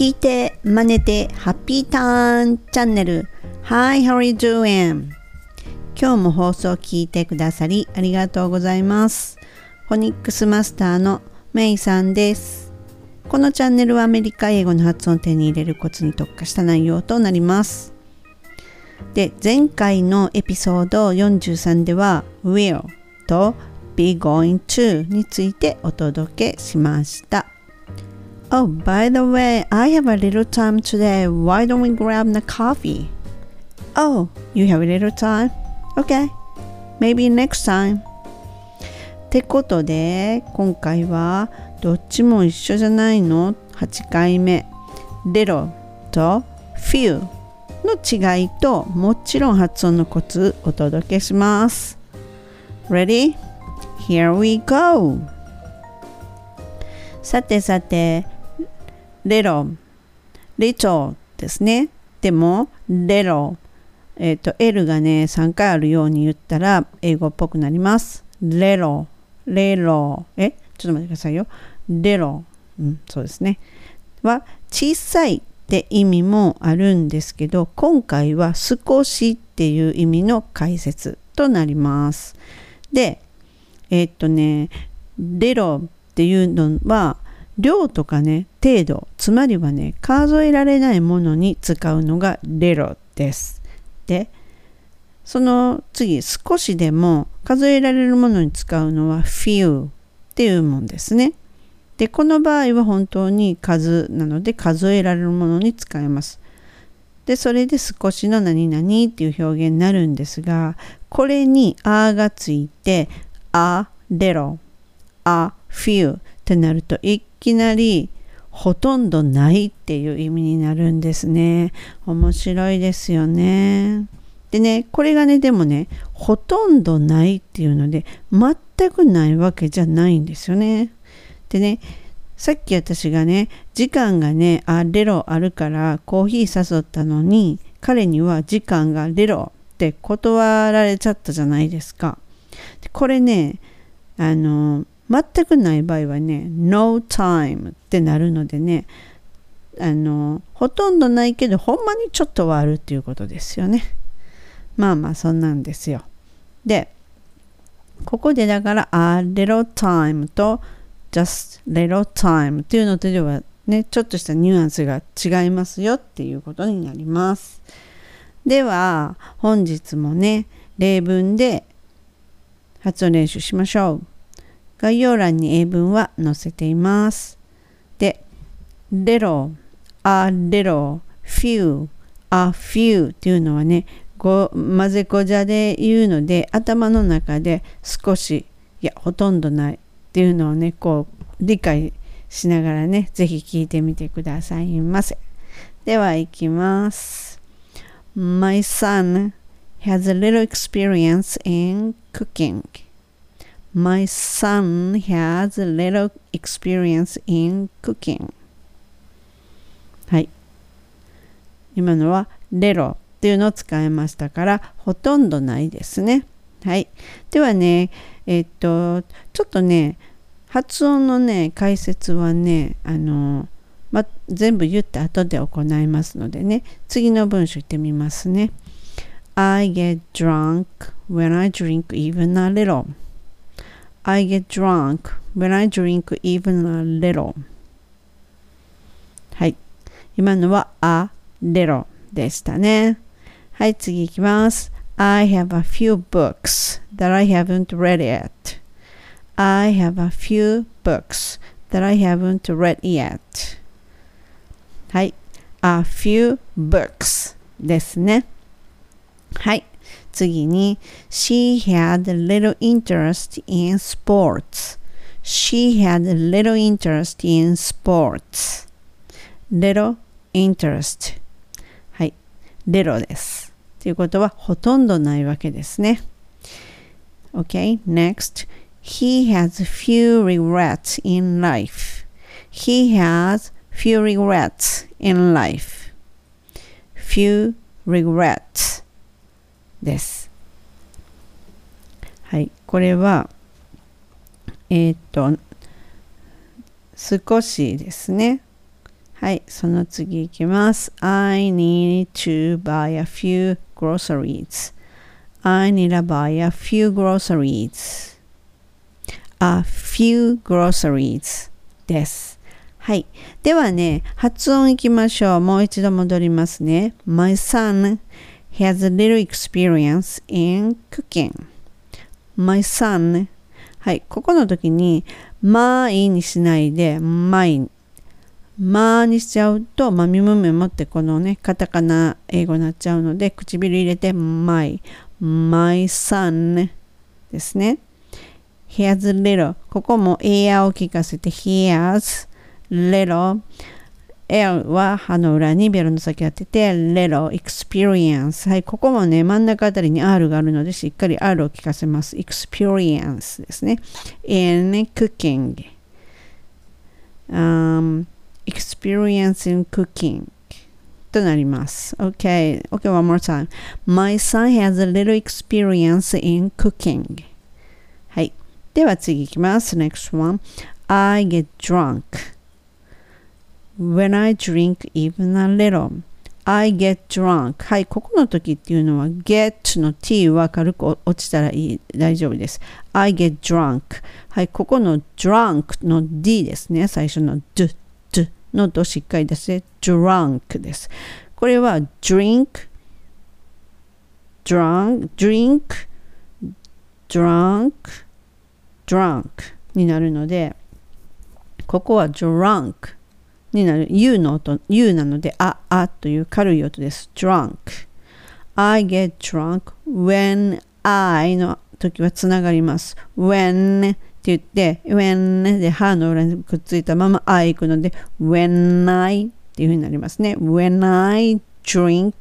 聞いて、真似て、ハッピーターンチャンネル。Hi, how are you doing? 今日も放送を聞いてくださりありがとうございます。フォニックスマスターのメイさんです。このチャンネルはアメリカ英語の発音を手に入れるコツに特化した内容となります。で、前回のエピソード43では will と be going to についてお届けしました。Oh, by the way, I have a little time today. Why don't we grab the coffee? Oh, you have a little time? Okay, maybe next time. ってことで、今回はどっちも一緒じゃないの ?8 回目。little と few の違いともちろん発音のコツお届けします。Ready? Here we go! さてさて、レロ、リチョですね。でも、レロ、えっ、ー、と、L がね、3回あるように言ったら、英語っぽくなります。レロ、レロ、え、ちょっと待ってくださいよ。レロ、うん、そうですね。は、小さいって意味もあるんですけど、今回は少しっていう意味の解説となります。で、えっ、ー、とね、レロっていうのは、量とかね程度つまりはね数えられないものに使うのがレロです。でその次少しでも数えられるものに使うのは few っていうもんですね。でこの場合は本当に数なので数えられるものに使えます。でそれで少しの何々っていう表現になるんですがこれに「あ」がついて「a little」「a few」ってなると一きなりほとんどないっていう意味になるんですね。面白いですよね。でね、これがね、でもね、ほとんどないっていうので、全くないわけじゃないんですよね。でね、さっき私がね、時間がね、あ、レロあるからコーヒー誘ったのに、彼には時間がレロって断られちゃったじゃないですか。でこれね、あの、全くない場合はね、no time ってなるのでね、あの、ほとんどないけど、ほんまにちょっとはあるっていうことですよね。まあまあ、そんなんですよ。で、ここでだから、a little time と just little time っていうのとではね、ちょっとしたニュアンスが違いますよっていうことになります。では、本日もね、例文で発音練習しましょう。概要欄に英文は載せています。で、little, a little, few, a few っていうのはね、ご混ぜこじゃで言うので頭の中で少しいやほとんどないっていうのをねこう理解しながらね是非聞いてみてくださいませ。ではいきます。My son has a little experience in cooking. My son has little experience in cooking. はい。今のは little っていうのを使いましたからほとんどないですね。はい。ではね、えっと、ちょっとね、発音のね、解説はね、あの、ま、全部言った後で行いますのでね、次の文章言ってみますね。I get drunk when I drink even a little. I get drunk when I drink even a little. はい。今のは a little でしたね。はい、次いきます。I have a few books that I haven't read yet. I have a few books that I haven't read yet. はい。a few books ですね。はい。 次に She had a little interest in sports She had a little interest in sports little interest はい little ですということはほとんどないわけですね Okay, next He has few regrets in life He has few regrets in life few regrets です。はい、これは、えっ、と、少しですね。はい、その次いきます。I need to buy a few groceries. I need to buy a few groceries. a few groceries です。はい。ではね、発音いきましょう。もう一度戻りますね。My son has a little experience in cooking. My son. はい、ここの時に、まあいにしないで、まい。まあにしちゃうと、まみむめもってこのね、カタカナ英語になっちゃうので、唇入れて、まい。my son ですね。he has little ここも air を聞かせて、he has little L は歯の裏にベロの先当てて little experience はいここもね真ん中あたりに R があるのでしっかり R を聞かせます experience ですね in cooking、um, experience in cooking となります。Okay, okay, one more time. My son has a little experience in cooking. はい。では次いきます。Next one. I get drunk. When I drink even a little. I get drunk. はい、ここの時っていうのは get の t は軽く落ちたらいい大丈夫です。I get drunk. はい、ここの drunk の d ですね。最初の d, d のとしっかり出して drunk です。これは drink, drunk, drink, drunk, drunk になるので、ここは drunk になる。U の音、U なので、あ、あという軽い音です。drunk。I get drunk when I の時はつながります。when って言って、when で歯の裏にくっついたまま I 行くので、when I っていう風になりますね。when I drink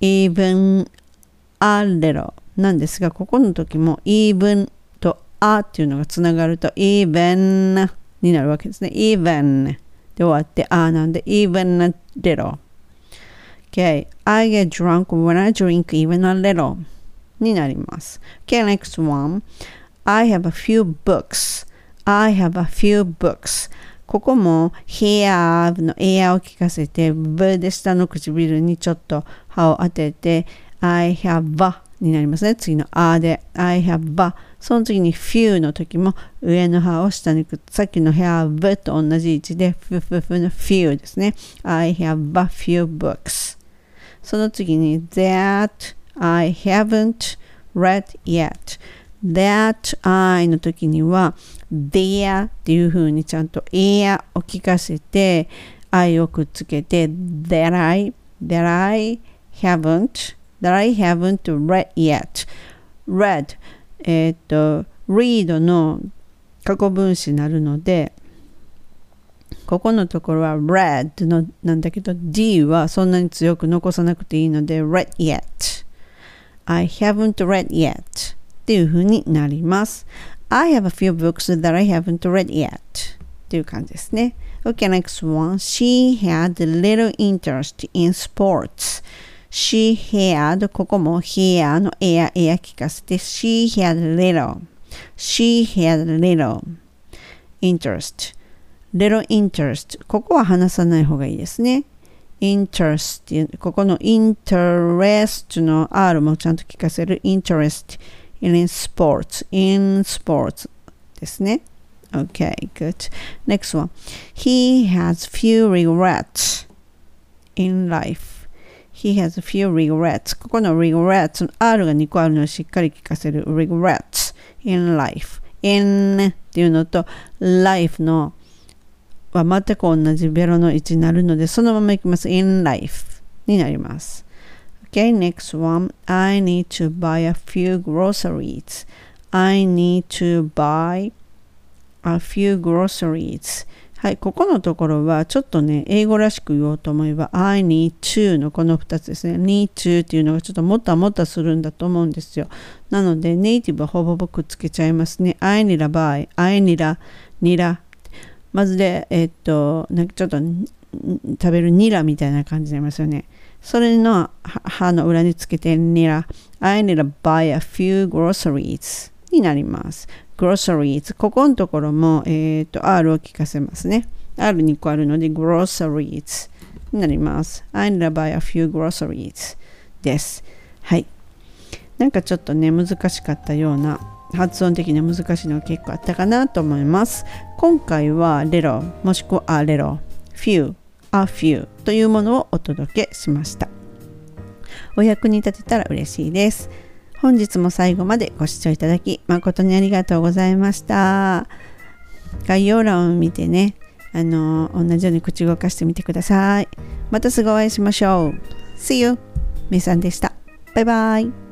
even a little なんですが、ここの時も even と a っていうのがつながると even になるわけですね。even で終わってあなんで even a little Okay, I get drunk when I drink even a little になります。Okay, next one. I have a few books. I have a few books. ここも have の A I を聞かせて v で下の唇にちょっと歯を当てて I have a になりますね。次の a で I have a その次に few の時も上の歯を下にくっさっきの have と同じ位置で f f f の few ですね。I have a few books その次に that I haven't read yet that I の時には there っていう風にちゃんと air を聞かせて I をくっつけて that I that I haven't that I haven't read yet read えっ、と read の過去分詞になるのでここのところは read のなんだけど D はそんなに強く残さなくていいので read yet I haven't read yet っていう風になります。I have a few books that I haven't read yet っていう感じですね。Okay, next one. She had little interest in sports. She had ここも here の air air 聞かせて She had little She had little interest little interest ここは話さない方がいいですね。interest ここの interest の R もちゃんと聞かせる interest in sports in sports ですね。Okay, good. Next one. He has few regrets in life. He has few regrets. ここの regrets の R が2個あるのをしっかり聞かせる regrets in life. in っていうのと life のは全く同じベロの位置になるので、そのままいきます。in life になります。Okay, next one. I need to buy a few groceries. I need to buy a few groceries. はい、ここのところはちょっとね、英語らしく言おうと思えば I need to のこの2つですね。need to っていうのがちょっともたもたするんだと思うんですよ。なので、ネイティブはほぼほぼくっつけちゃいますね。I need a buy, I need a, n e e まずで、えっと、なんかちょっと食べるニラみたいな感じになりますよね。それの歯の裏につけてニラ。I need to buy a few groceries になります。groceries。ここのところも、えっと、R を聞かせますね。R に個あるので groceries になります。I'm gonna buy a few groceries です。はい。なんかちょっとね、難しかったような発音的には難しいのが結構あったかなと思います。今回は little もしくは a little few a few というものをお届けしました。お役に立てたら嬉しいです。本日も最後までご視聴いただき誠にありがとうございました。概要欄を見てね、あの同じように口動かしてみてください。またすぐお会いしましょう。See you! めさんでした。バイバイ。